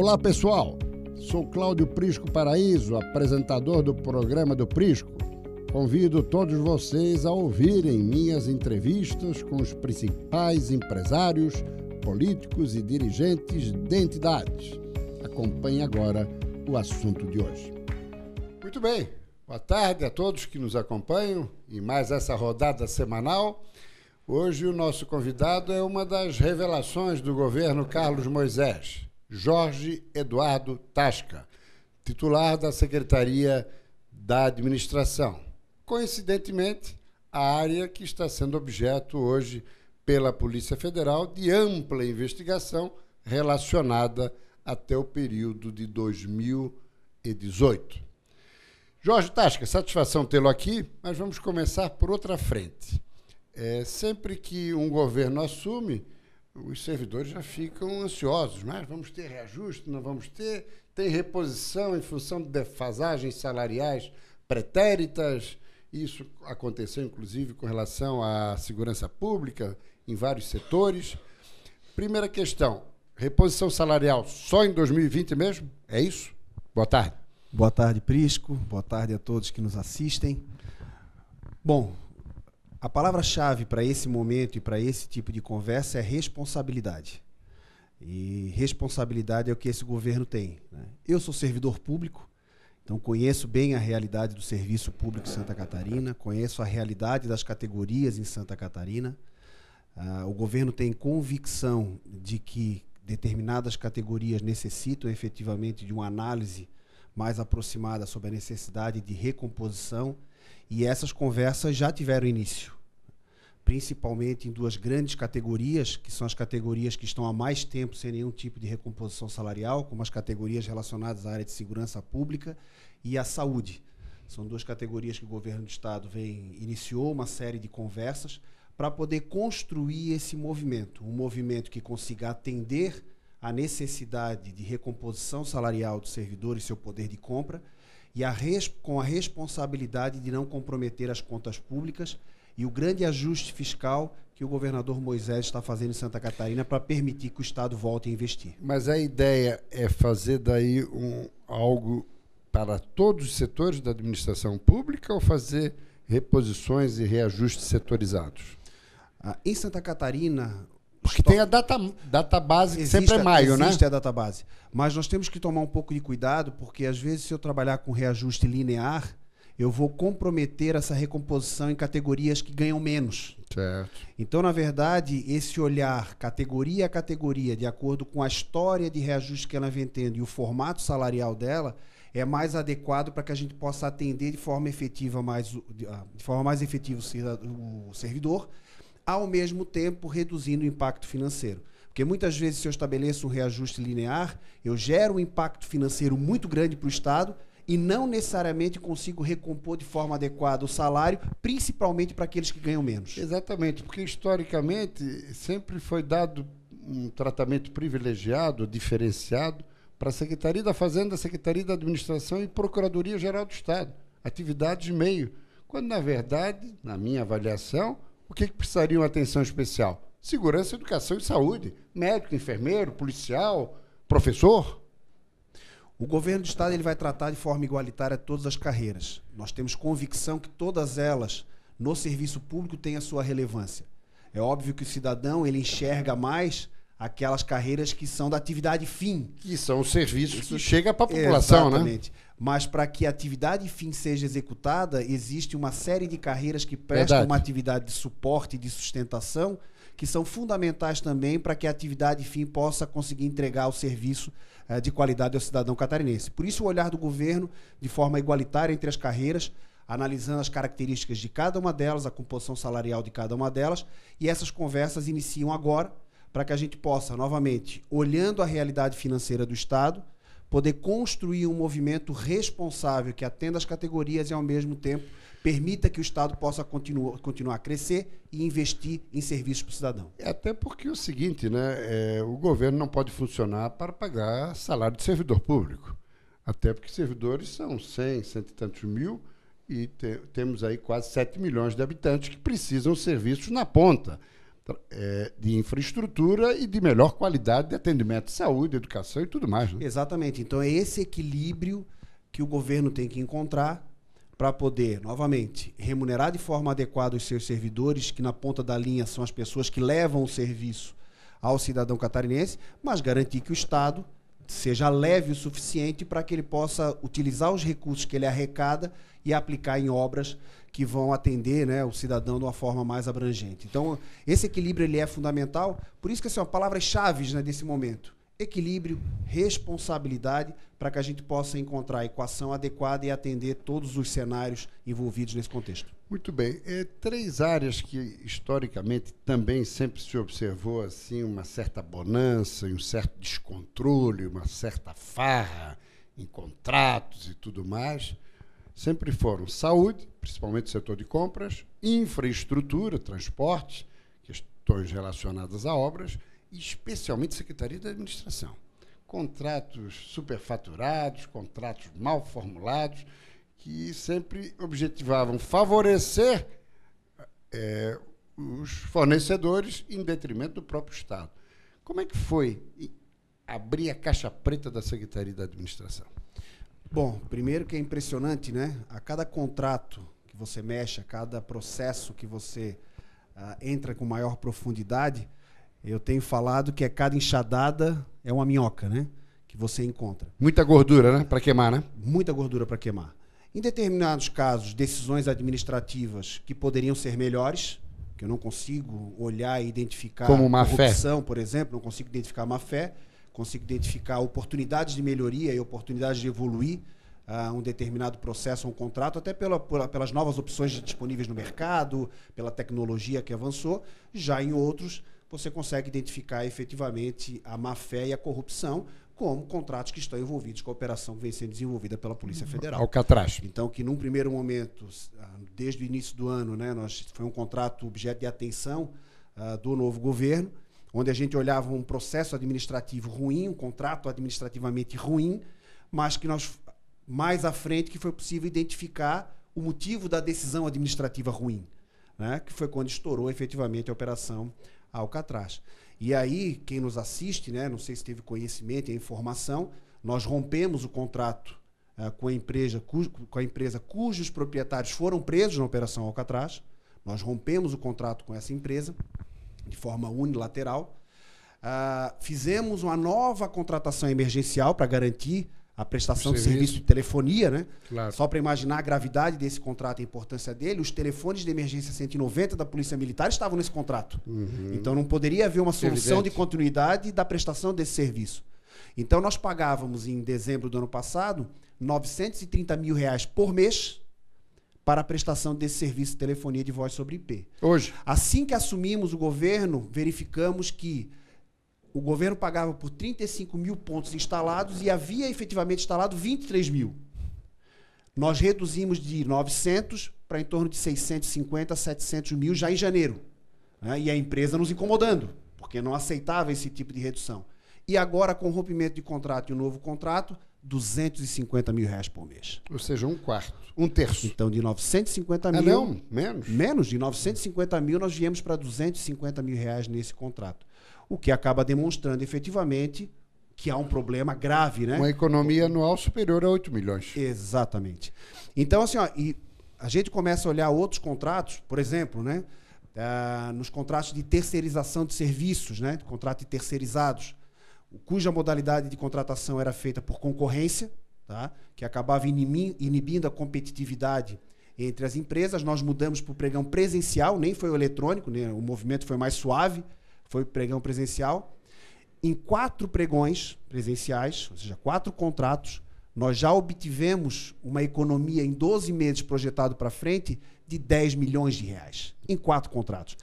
Olá pessoal, sou Cláudio Prisco Paraíso, apresentador do programa do Prisco. Convido todos vocês a ouvirem minhas entrevistas com os principais empresários, políticos e dirigentes de entidades. Acompanhe agora o assunto de hoje. Muito bem, boa tarde a todos que nos acompanham e mais essa rodada semanal. Hoje o nosso convidado é uma das revelações do governo Carlos Moisés, Jorge Eduardo Tasca, titular da Secretaria da Administração. Coincidentemente, a área que está sendo objeto hoje pela Polícia Federal de ampla investigação relacionada até o período de 2018. Jorge Tasca, satisfação tê-lo aqui, mas vamos começar por outra frente. É, sempre que um governo assume, os servidores já ficam ansiosos, mas vamos ter reajuste, não vamos ter, tem reposição em função de defasagens salariais pretéritas. Isso aconteceu, inclusive, com relação à segurança pública em vários setores. Primeira questão: reposição salarial só em 2020 mesmo? É isso? Boa tarde. Boa tarde, Prisco. Boa tarde a todos que nos assistem. Bom, a palavra-chave para esse momento e para esse tipo de conversa é responsabilidade. E responsabilidade é o que esse governo tem. Né? Eu sou servidor público, então conheço bem a realidade do serviço público em Santa Catarina, conheço a realidade das categorias em Santa Catarina. Uh, o governo tem convicção de que determinadas categorias necessitam efetivamente de uma análise mais aproximada sobre a necessidade de recomposição e essas conversas já tiveram início, principalmente em duas grandes categorias, que são as categorias que estão há mais tempo sem nenhum tipo de recomposição salarial, como as categorias relacionadas à área de segurança pública e à saúde. São duas categorias que o governo do estado vem iniciou uma série de conversas para poder construir esse movimento, um movimento que consiga atender à necessidade de recomposição salarial do servidor e seu poder de compra e a com a responsabilidade de não comprometer as contas públicas e o grande ajuste fiscal que o governador Moisés está fazendo em Santa Catarina para permitir que o Estado volte a investir. Mas a ideia é fazer daí um, algo para todos os setores da administração pública ou fazer reposições e reajustes setorizados? Ah, em Santa Catarina, porque tem a data, data base que existe, sempre é maio, existe né? Existe a data base. Mas nós temos que tomar um pouco de cuidado, porque às vezes se eu trabalhar com reajuste linear, eu vou comprometer essa recomposição em categorias que ganham menos. Certo. Então, na verdade, esse olhar categoria a categoria, de acordo com a história de reajuste que ela vem tendo e o formato salarial dela, é mais adequado para que a gente possa atender de forma efetiva mais, ah, de forma mais efetiva o servidor ao mesmo tempo reduzindo o impacto financeiro. Porque muitas vezes, se eu estabeleço um reajuste linear, eu gero um impacto financeiro muito grande para o Estado e não necessariamente consigo recompor de forma adequada o salário, principalmente para aqueles que ganham menos. Exatamente, porque historicamente sempre foi dado um tratamento privilegiado, diferenciado, para a Secretaria da Fazenda, a Secretaria da Administração e Procuradoria Geral do Estado, atividades de meio. Quando, na verdade, na minha avaliação, o que, que precisariam atenção especial? Segurança, educação e saúde. Médico, enfermeiro, policial, professor. O governo do estado ele vai tratar de forma igualitária todas as carreiras. Nós temos convicção que todas elas no serviço público têm a sua relevância. É óbvio que o cidadão ele enxerga mais aquelas carreiras que são da atividade fim. Que são os serviços Isso, que chegam para a população, né? exatamente. né? Mas para que a atividade fim seja executada, existe uma série de carreiras que prestam Verdade. uma atividade de suporte e de sustentação que são fundamentais também para que a atividade fim possa conseguir entregar o serviço eh, de qualidade ao cidadão catarinense. Por isso, o olhar do governo, de forma igualitária entre as carreiras, analisando as características de cada uma delas, a composição salarial de cada uma delas, e essas conversas iniciam agora para que a gente possa, novamente, olhando a realidade financeira do Estado, poder construir um movimento responsável que atenda as categorias e, ao mesmo tempo, permita que o Estado possa continuar, continuar a crescer e investir em serviços para o cidadão. É até porque é o seguinte, né, é, o governo não pode funcionar para pagar salário de servidor público. Até porque servidores são 100, cento e tantos mil, e te, temos aí quase 7 milhões de habitantes que precisam de serviços na ponta. É, de infraestrutura e de melhor qualidade de atendimento de saúde, educação e tudo mais. Né? Exatamente. Então é esse equilíbrio que o governo tem que encontrar para poder, novamente, remunerar de forma adequada os seus servidores, que na ponta da linha são as pessoas que levam o serviço ao cidadão catarinense, mas garantir que o Estado seja leve o suficiente para que ele possa utilizar os recursos que ele arrecada e aplicar em obras que vão atender né, o cidadão de uma forma mais abrangente. Então, esse equilíbrio ele é fundamental, por isso que são assim, palavras-chave né, desse momento. Equilíbrio, responsabilidade, para que a gente possa encontrar a equação adequada e atender todos os cenários envolvidos nesse contexto. Muito bem. É, três áreas que, historicamente, também sempre se observou assim uma certa bonança, um certo descontrole, uma certa farra em contratos e tudo mais sempre foram saúde, principalmente o setor de compras, infraestrutura, transportes, questões relacionadas a obras, e especialmente Secretaria da Administração. Contratos superfaturados, contratos mal formulados, que sempre objetivavam favorecer é, os fornecedores em detrimento do próprio Estado. Como é que foi abrir a caixa preta da Secretaria da Administração? Bom, primeiro que é impressionante, né? A cada contrato que você mexe, a cada processo que você uh, entra com maior profundidade, eu tenho falado que a cada enxadada é uma minhoca, né? Que você encontra. Muita gordura, né? Para queimar, né? Muita gordura para queimar. Em determinados casos, decisões administrativas que poderiam ser melhores, que eu não consigo olhar e identificar Como má corrupção, fé. por exemplo, não consigo identificar má fé consigo identificar oportunidades de melhoria e oportunidades de evoluir uh, um determinado processo ou um contrato, até pela, pela, pelas novas opções disponíveis no mercado, pela tecnologia que avançou. Já em outros, você consegue identificar efetivamente a má-fé e a corrupção como contratos que estão envolvidos com a operação que vem sendo desenvolvida pela Polícia Federal. Alcatraz. Então, que num primeiro momento, ah, desde o início do ano, né, nós, foi um contrato objeto de atenção uh, do novo governo, onde a gente olhava um processo administrativo ruim, um contrato administrativamente ruim, mas que nós mais à frente que foi possível identificar o motivo da decisão administrativa ruim, né? que foi quando estourou efetivamente a operação Alcatraz. E aí, quem nos assiste, né, não sei se teve conhecimento e informação, nós rompemos o contrato uh, com, a empresa, cu, com a empresa cujos proprietários foram presos na operação Alcatraz. Nós rompemos o contrato com essa empresa de forma unilateral. Uh, fizemos uma nova contratação emergencial para garantir a prestação de serviço de telefonia, né? Claro. Só para imaginar a gravidade desse contrato e a importância dele, os telefones de emergência 190 da Polícia Militar estavam nesse contrato. Uhum. Então não poderia haver uma solução Evidente. de continuidade da prestação desse serviço. Então nós pagávamos em dezembro do ano passado 930 mil reais por mês para a prestação desse serviço de telefonia de voz sobre IP. Hoje. Assim que assumimos o governo, verificamos que o governo pagava por 35 mil pontos instalados e havia efetivamente instalado 23 mil. Nós reduzimos de 900 para em torno de 650, 700 mil já em janeiro. Né? E a empresa nos incomodando, porque não aceitava esse tipo de redução. E agora, com o rompimento de contrato e o novo contrato, 250 mil reais por mês. Ou seja, um quarto, um terço. Então, de 950 Ah, mil. não, menos. Menos de 950 mil, nós viemos para 250 mil reais nesse contrato. O que acaba demonstrando efetivamente que há um problema grave, né? Uma economia anual superior a 8 milhões. Exatamente. Então, assim, ó, e a gente começa a olhar outros contratos, por exemplo, né? Ah, nos contratos de terceirização de serviços, né? Contratos terceirizados, cuja modalidade de contratação era feita por concorrência, tá? que acabava inibindo a competitividade entre as empresas. Nós mudamos para o pregão presencial, nem foi o eletrônico, né? o movimento foi mais suave, foi o pregão presencial. Em quatro pregões presenciais, ou seja, quatro contratos, nós já obtivemos uma economia em 12 meses projetado para frente de 10 milhões de reais. Em quatro contratos.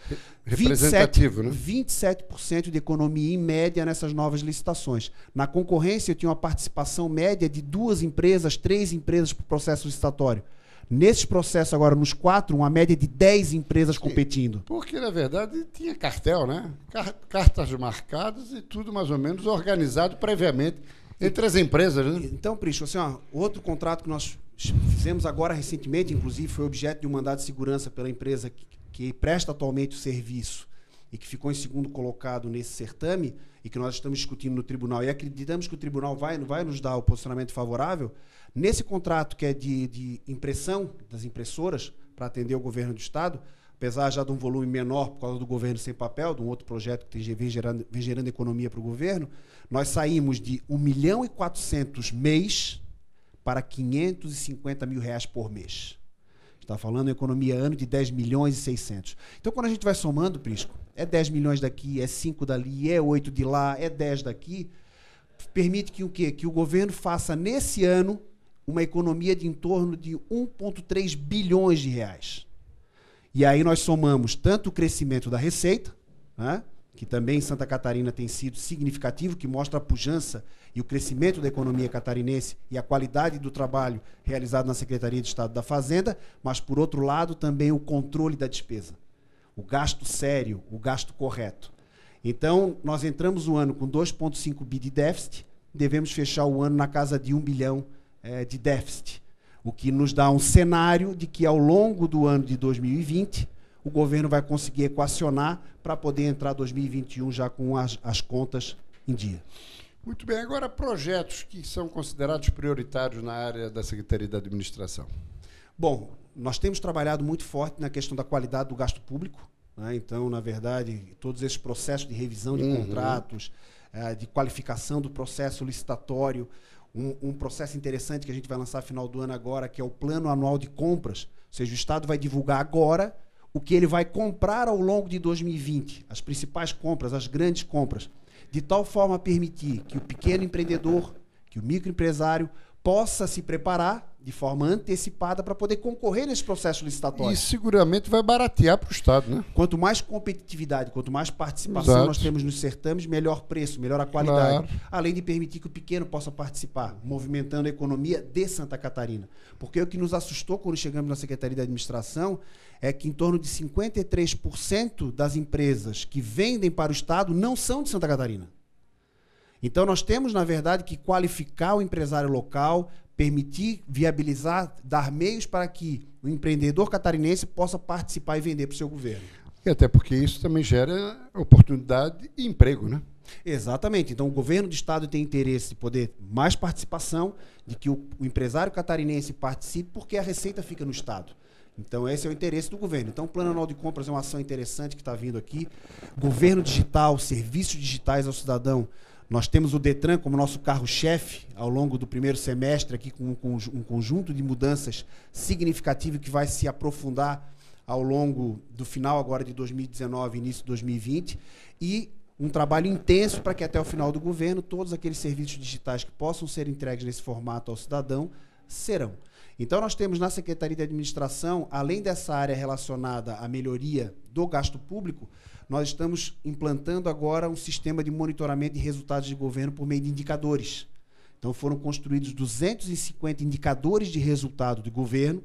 Representativo, 27, né? 27% de economia em média nessas novas licitações. Na concorrência, eu tinha uma participação média de duas empresas, três empresas por processo licitatório. Nesses processos, agora, nos quatro, uma média de 10 empresas competindo. Porque, na verdade, tinha cartel, né? Car- Cartas marcadas e tudo mais ou menos organizado previamente entre as empresas, né? Então, Prisco, assim, ó, outro contrato que nós fizemos agora recentemente, inclusive, foi objeto de um mandado de segurança pela empresa que, que presta atualmente o serviço e que ficou em segundo colocado nesse certame e que nós estamos discutindo no tribunal e acreditamos que o tribunal vai, vai nos dar o posicionamento favorável, nesse contrato que é de, de impressão das impressoras para atender o governo do Estado, apesar já de um volume menor por causa do governo sem papel, de um outro projeto que vem gerando, vem gerando economia para o governo, nós saímos de 1 milhão e 400 mês para 550 mil reais por mês. Está falando economia ano de 10 milhões e 600. Então, quando a gente vai somando, Prisco, é 10 milhões daqui, é 5 dali, é 8 de lá, é 10 daqui, permite que o quê? Que o governo faça nesse ano uma economia de em torno de 1,3 bilhões de reais. E aí nós somamos tanto o crescimento da receita, né, que também em Santa Catarina tem sido significativo, que mostra a pujança e o crescimento da economia catarinense e a qualidade do trabalho realizado na Secretaria de Estado da Fazenda, mas, por outro lado, também o controle da despesa. O gasto sério, o gasto correto. Então, nós entramos o ano com 2,5 bi de déficit, devemos fechar o ano na casa de 1 bilhão é, de déficit, o que nos dá um cenário de que, ao longo do ano de 2020, o governo vai conseguir equacionar para poder entrar 2021 já com as, as contas em dia. Muito bem, agora projetos que são considerados prioritários na área da Secretaria da Administração. Bom, nós temos trabalhado muito forte na questão da qualidade do gasto público. Né? Então, na verdade, todos esses processos de revisão de uhum. contratos, é, de qualificação do processo licitatório, um, um, processo interessante que a gente vai lançar final do ano agora, que é o Plano Anual de Compras. Ou seja, o Estado vai divulgar agora o que ele vai comprar ao longo de 2020, as principais compras, as grandes compras de tal forma a permitir que o pequeno empreendedor, que o microempresário possa se preparar de forma antecipada para poder concorrer nesse processo licitatório. E seguramente vai baratear para o Estado, né? Quanto mais competitividade, quanto mais participação Exato. nós temos nos certames, melhor preço, melhor a qualidade. Claro. Além de permitir que o pequeno possa participar, movimentando a economia de Santa Catarina. Porque o que nos assustou quando chegamos na Secretaria de Administração é que em torno de 53% das empresas que vendem para o Estado não são de Santa Catarina. Então nós temos, na verdade, que qualificar o empresário local, permitir, viabilizar, dar meios para que o empreendedor catarinense possa participar e vender para o seu governo. E até porque isso também gera oportunidade e emprego, né? Exatamente. Então, o governo do estado tem interesse de poder mais participação, de que o, o empresário catarinense participe, porque a receita fica no estado. Então, esse é o interesse do governo. Então, o Plano Anual de Compras é uma ação interessante que está vindo aqui. Governo digital, serviços digitais ao cidadão. Nós temos o Detran como nosso carro-chefe ao longo do primeiro semestre, aqui com um conjunto de mudanças significativo que vai se aprofundar ao longo do final agora de 2019 início de 2020. E um trabalho intenso para que até o final do governo todos aqueles serviços digitais que possam ser entregues nesse formato ao cidadão serão. Então nós temos na Secretaria de Administração, além dessa área relacionada à melhoria do gasto público, nós estamos implantando agora um sistema de monitoramento de resultados de governo por meio de indicadores. Então foram construídos 250 indicadores de resultado de governo,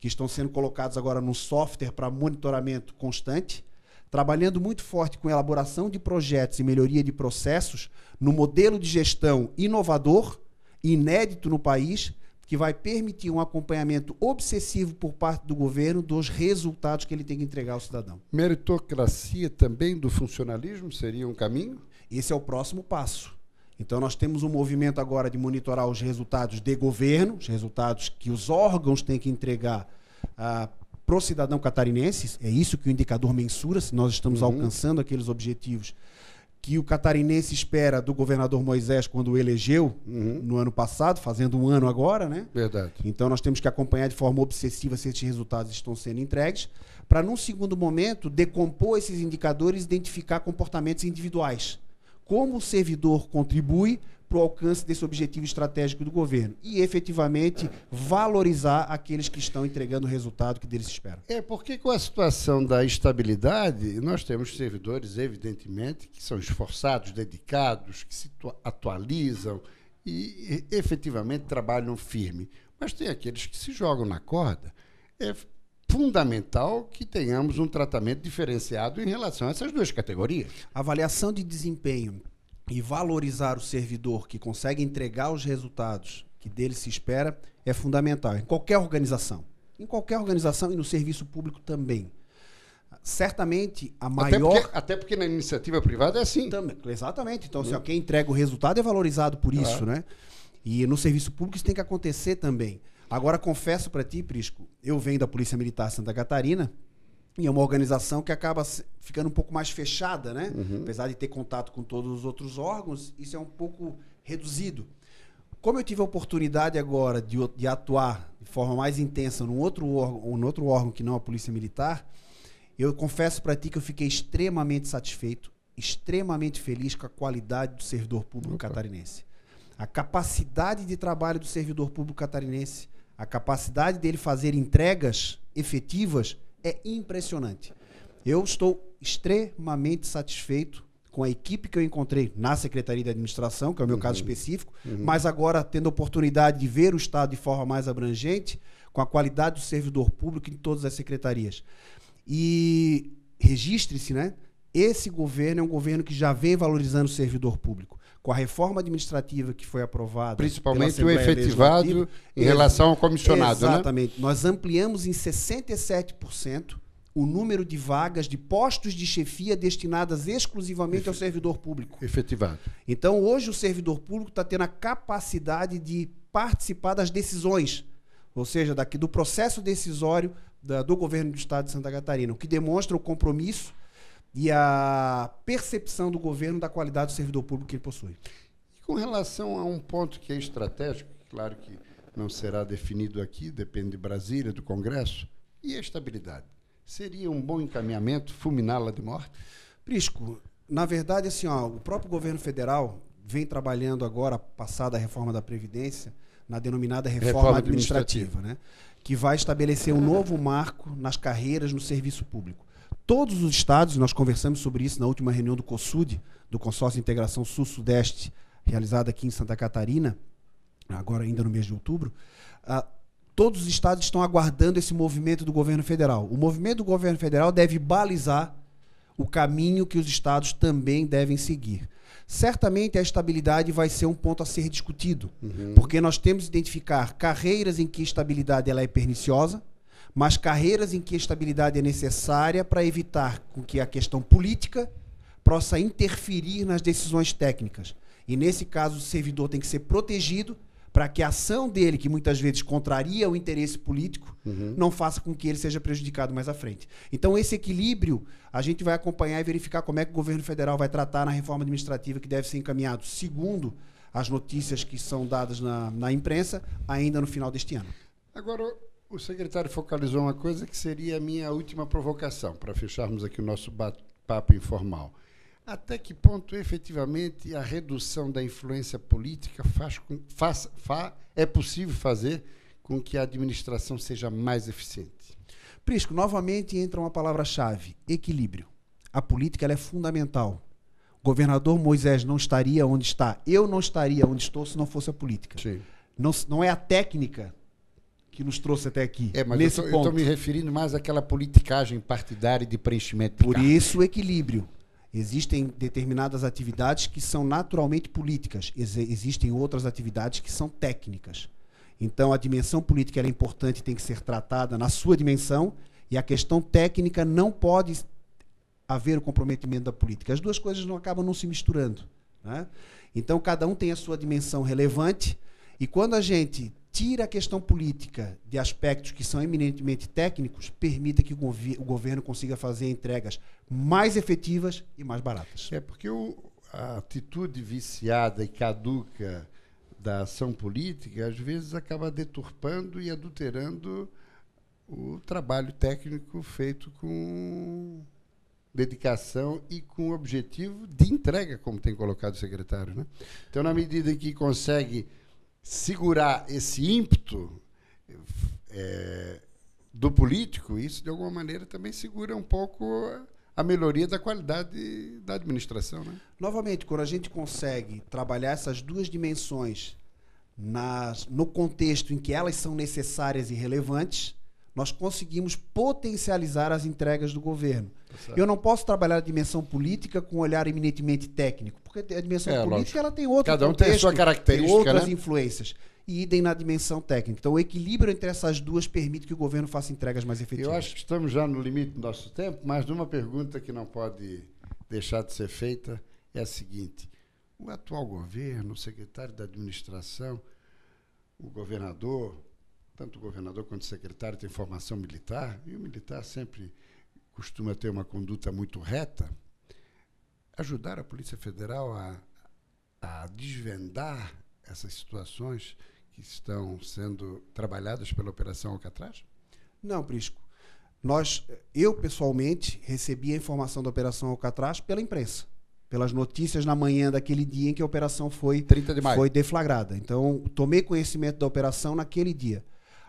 que estão sendo colocados agora no software para monitoramento constante, trabalhando muito forte com elaboração de projetos e melhoria de processos no modelo de gestão inovador, inédito no país, que vai permitir um acompanhamento obsessivo por parte do governo dos resultados que ele tem que entregar ao cidadão. Meritocracia também do funcionalismo seria um caminho? Esse é o próximo passo. Então nós temos um movimento agora de monitorar os resultados de governo, os resultados que os órgãos têm que entregar ah, para o cidadão catarinense. É isso que o indicador mensura, se nós estamos uhum. alcançando aqueles objetivos que o catarinense espera do governador Moisés quando o elegeu uhum. no ano passado, fazendo um ano agora, né? Verdade. Então nós temos que acompanhar de forma obsessiva se esses resultados estão sendo entregues, para num segundo momento decompor esses indicadores e identificar comportamentos individuais. Como o servidor contribui para o alcance desse objetivo estratégico do governo e efetivamente valorizar aqueles que estão entregando o resultado que deles se espera. É, porque com a situação da estabilidade, nós temos servidores, evidentemente, que são esforçados, dedicados, que se atualizam e efetivamente trabalham firme. Mas tem aqueles que se jogam na corda. É fundamental que tenhamos um tratamento diferenciado em relação a essas duas categorias. Avaliação de desempenho e valorizar o servidor que consegue entregar os resultados que dele se espera é fundamental em qualquer organização. Em qualquer organização e no serviço público também. certamente a Até maior. porque, até porque na iniciativa privada é assim. Também, exatamente. Então, assim, ó, quem entrega o resultado é valorizado por isso, Claro. né? E no serviço público isso tem que acontecer também. Agora, confesso para ti, Prisco, eu venho da Polícia Militar Santa Catarina e é uma organização que acaba ficando um pouco mais fechada, né? Apesar de ter contato com todos os outros órgãos, isso é um pouco reduzido. Como eu tive a oportunidade agora de, de atuar de forma mais intensa num outro órgão, num outro órgão que não a Polícia Militar, eu confesso para ti que eu fiquei extremamente satisfeito, extremamente feliz com a qualidade do servidor público Opa. catarinense. A capacidade de trabalho do servidor público catarinense, a capacidade dele fazer entregas efetivas é impressionante. Eu estou extremamente satisfeito com a equipe que eu encontrei na Secretaria de Administração, que é o meu caso específico, mas agora tendo a oportunidade de ver o Estado de forma mais abrangente, com a qualidade do servidor público em todas as secretarias. E registre-se, né? Esse governo é um governo que já vem valorizando o servidor público. Com a reforma administrativa que foi aprovada. Principalmente o efetivado em relação ao comissionado, né? Exatamente. Nós ampliamos em 67% o número de vagas de postos de chefia destinadas exclusivamente ao servidor público. Efetivado. Então, hoje, o servidor público está tendo a capacidade de participar das decisões, ou seja, daqui do processo decisório da- do governo do Estado de Santa Catarina, o que demonstra o compromisso e a percepção do governo da qualidade do servidor público que ele possui. E com relação a um ponto que é estratégico, claro que não será definido aqui, depende de Brasília, do Congresso, e a estabilidade. Seria um bom encaminhamento fulminá-la de morte? Prisco, na verdade, assim, ó, o próprio governo federal vem trabalhando agora, passada a reforma da Previdência, na denominada reforma, Reforma administrativa, né? que vai estabelecer um novo marco nas carreiras no serviço público. Todos os estados, nós conversamos sobre isso na última reunião do COSUD, do Consórcio de Integração Sul-Sudeste, realizada aqui em Santa Catarina, agora ainda no mês de outubro, ah, todos os estados estão aguardando esse movimento do governo federal. O movimento do governo federal deve balizar o caminho que os estados também devem seguir. Certamente a estabilidade vai ser um ponto a ser discutido, porque nós temos que identificar carreiras em que a estabilidade ela é perniciosa, mas carreiras em que a estabilidade é necessária para evitar com que a questão política possa interferir nas decisões técnicas. E nesse caso o servidor tem que ser protegido para que a ação dele, que muitas vezes contraria o interesse político, não faça com que ele seja prejudicado mais à frente. Então, esse equilíbrio a gente vai acompanhar e verificar como é que o governo federal vai tratar na reforma administrativa que deve ser encaminhado, segundo as notícias que são dadas na, na imprensa, ainda no final deste ano. Agora, o secretário focalizou uma coisa que seria a minha última provocação, para fecharmos aqui o nosso bate-papo informal. Até que ponto, efetivamente, a redução da influência política faz faz, fa, é possível fazer com que a administração seja mais eficiente? Prisco, novamente entra uma palavra-chave: equilíbrio. A política é fundamental. O governador Moisés não estaria onde está, eu não estaria onde estou se não fosse a política. Sim. Não, não é a técnica que nos trouxe até aqui. É, mas nesse eu estou me referindo mais àquela politicagem partidária de preenchimento de Por isso o equilíbrio. Existem determinadas atividades que são naturalmente políticas, Ex- existem outras atividades que são técnicas. Então a dimensão política é importante e tem que ser tratada na sua dimensão, e a questão técnica não pode haver o comprometimento da política. As duas coisas não acabam não se misturando. né? Então cada um tem a sua dimensão relevante, e quando a gente tira a questão política de aspectos que são eminentemente técnicos, permita que o, o governo consiga fazer entregas mais efetivas e mais baratas. É porque o- a atitude viciada e caduca da ação política, às vezes, acaba deturpando e adulterando o trabalho técnico feito com dedicação e com objetivo de entrega, como tem colocado o secretário. Né? Então, na medida que consegue segurar esse ímpeto eh, do político, isso de alguma maneira também segura um pouco a melhoria da qualidade da administração, né? Novamente, quando a gente consegue trabalhar essas duas dimensões nas, no contexto em que elas são necessárias e relevantes, nós conseguimos potencializar as entregas do governo. certo. Eu não posso trabalhar a dimensão política com um olhar eminentemente técnico, porque a dimensão É, política lógico. ela tem outro Cada um tem a contexto, sua característica, tem outras né? influências. e idem na dimensão técnica. Então, o equilíbrio entre essas duas permite que o governo faça entregas mais efetivas. Eu acho que estamos já no limite do nosso tempo, mas uma pergunta que não pode deixar de ser feita é a seguinte: o atual governo, o secretário da administração, o governador, tanto o governador quanto o secretário têm formação militar, e o militar sempre costuma ter uma conduta muito reta. Ajudar a Polícia Federal a, a desvendar essas situações que estão sendo trabalhadas pela Operação Alcatraz? Não, Prisco. Nós, eu pessoalmente, recebi a informação da Operação Alcatraz pela imprensa, pelas notícias na manhã daquele dia em que a operação foi, de foi deflagrada. Então, tomei conhecimento da operação naquele dia.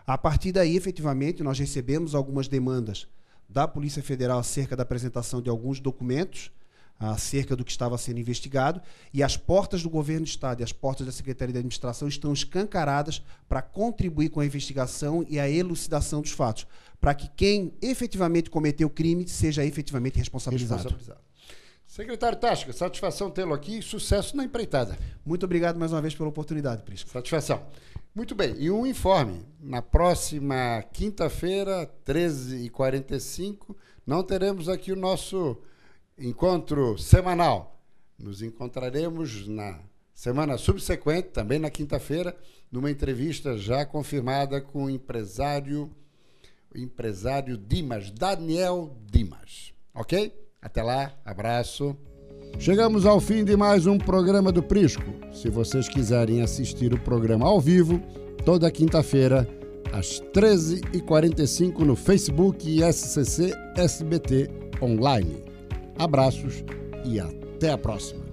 A partir daí, efetivamente, nós recebemos algumas demandas da Polícia Federal acerca da apresentação de alguns documentos acerca do que estava sendo investigado e as portas do governo do estado e as portas da Secretaria de Administração estão escancaradas para contribuir com a investigação e a elucidação dos fatos, para que quem efetivamente cometeu o crime seja efetivamente responsabilizado. responsabilizado. Secretário Tasca, satisfação tê-lo aqui e sucesso na empreitada. Muito obrigado mais uma vez pela oportunidade, Prisco. Satisfação. Muito bem, e um informe. Na próxima quinta-feira, 13h45, não teremos aqui o nosso encontro semanal. Nos encontraremos na semana subsequente, também na quinta-feira, numa entrevista já confirmada com o empresário, o empresário Dimas, Daniel Dimas. Ok? Até lá, abraço. Chegamos ao fim de mais um programa do Prisco. Se vocês quiserem assistir o programa ao vivo, toda quinta-feira, às 13h45 no Facebook SCC SBT Online. Abraços e até a próxima.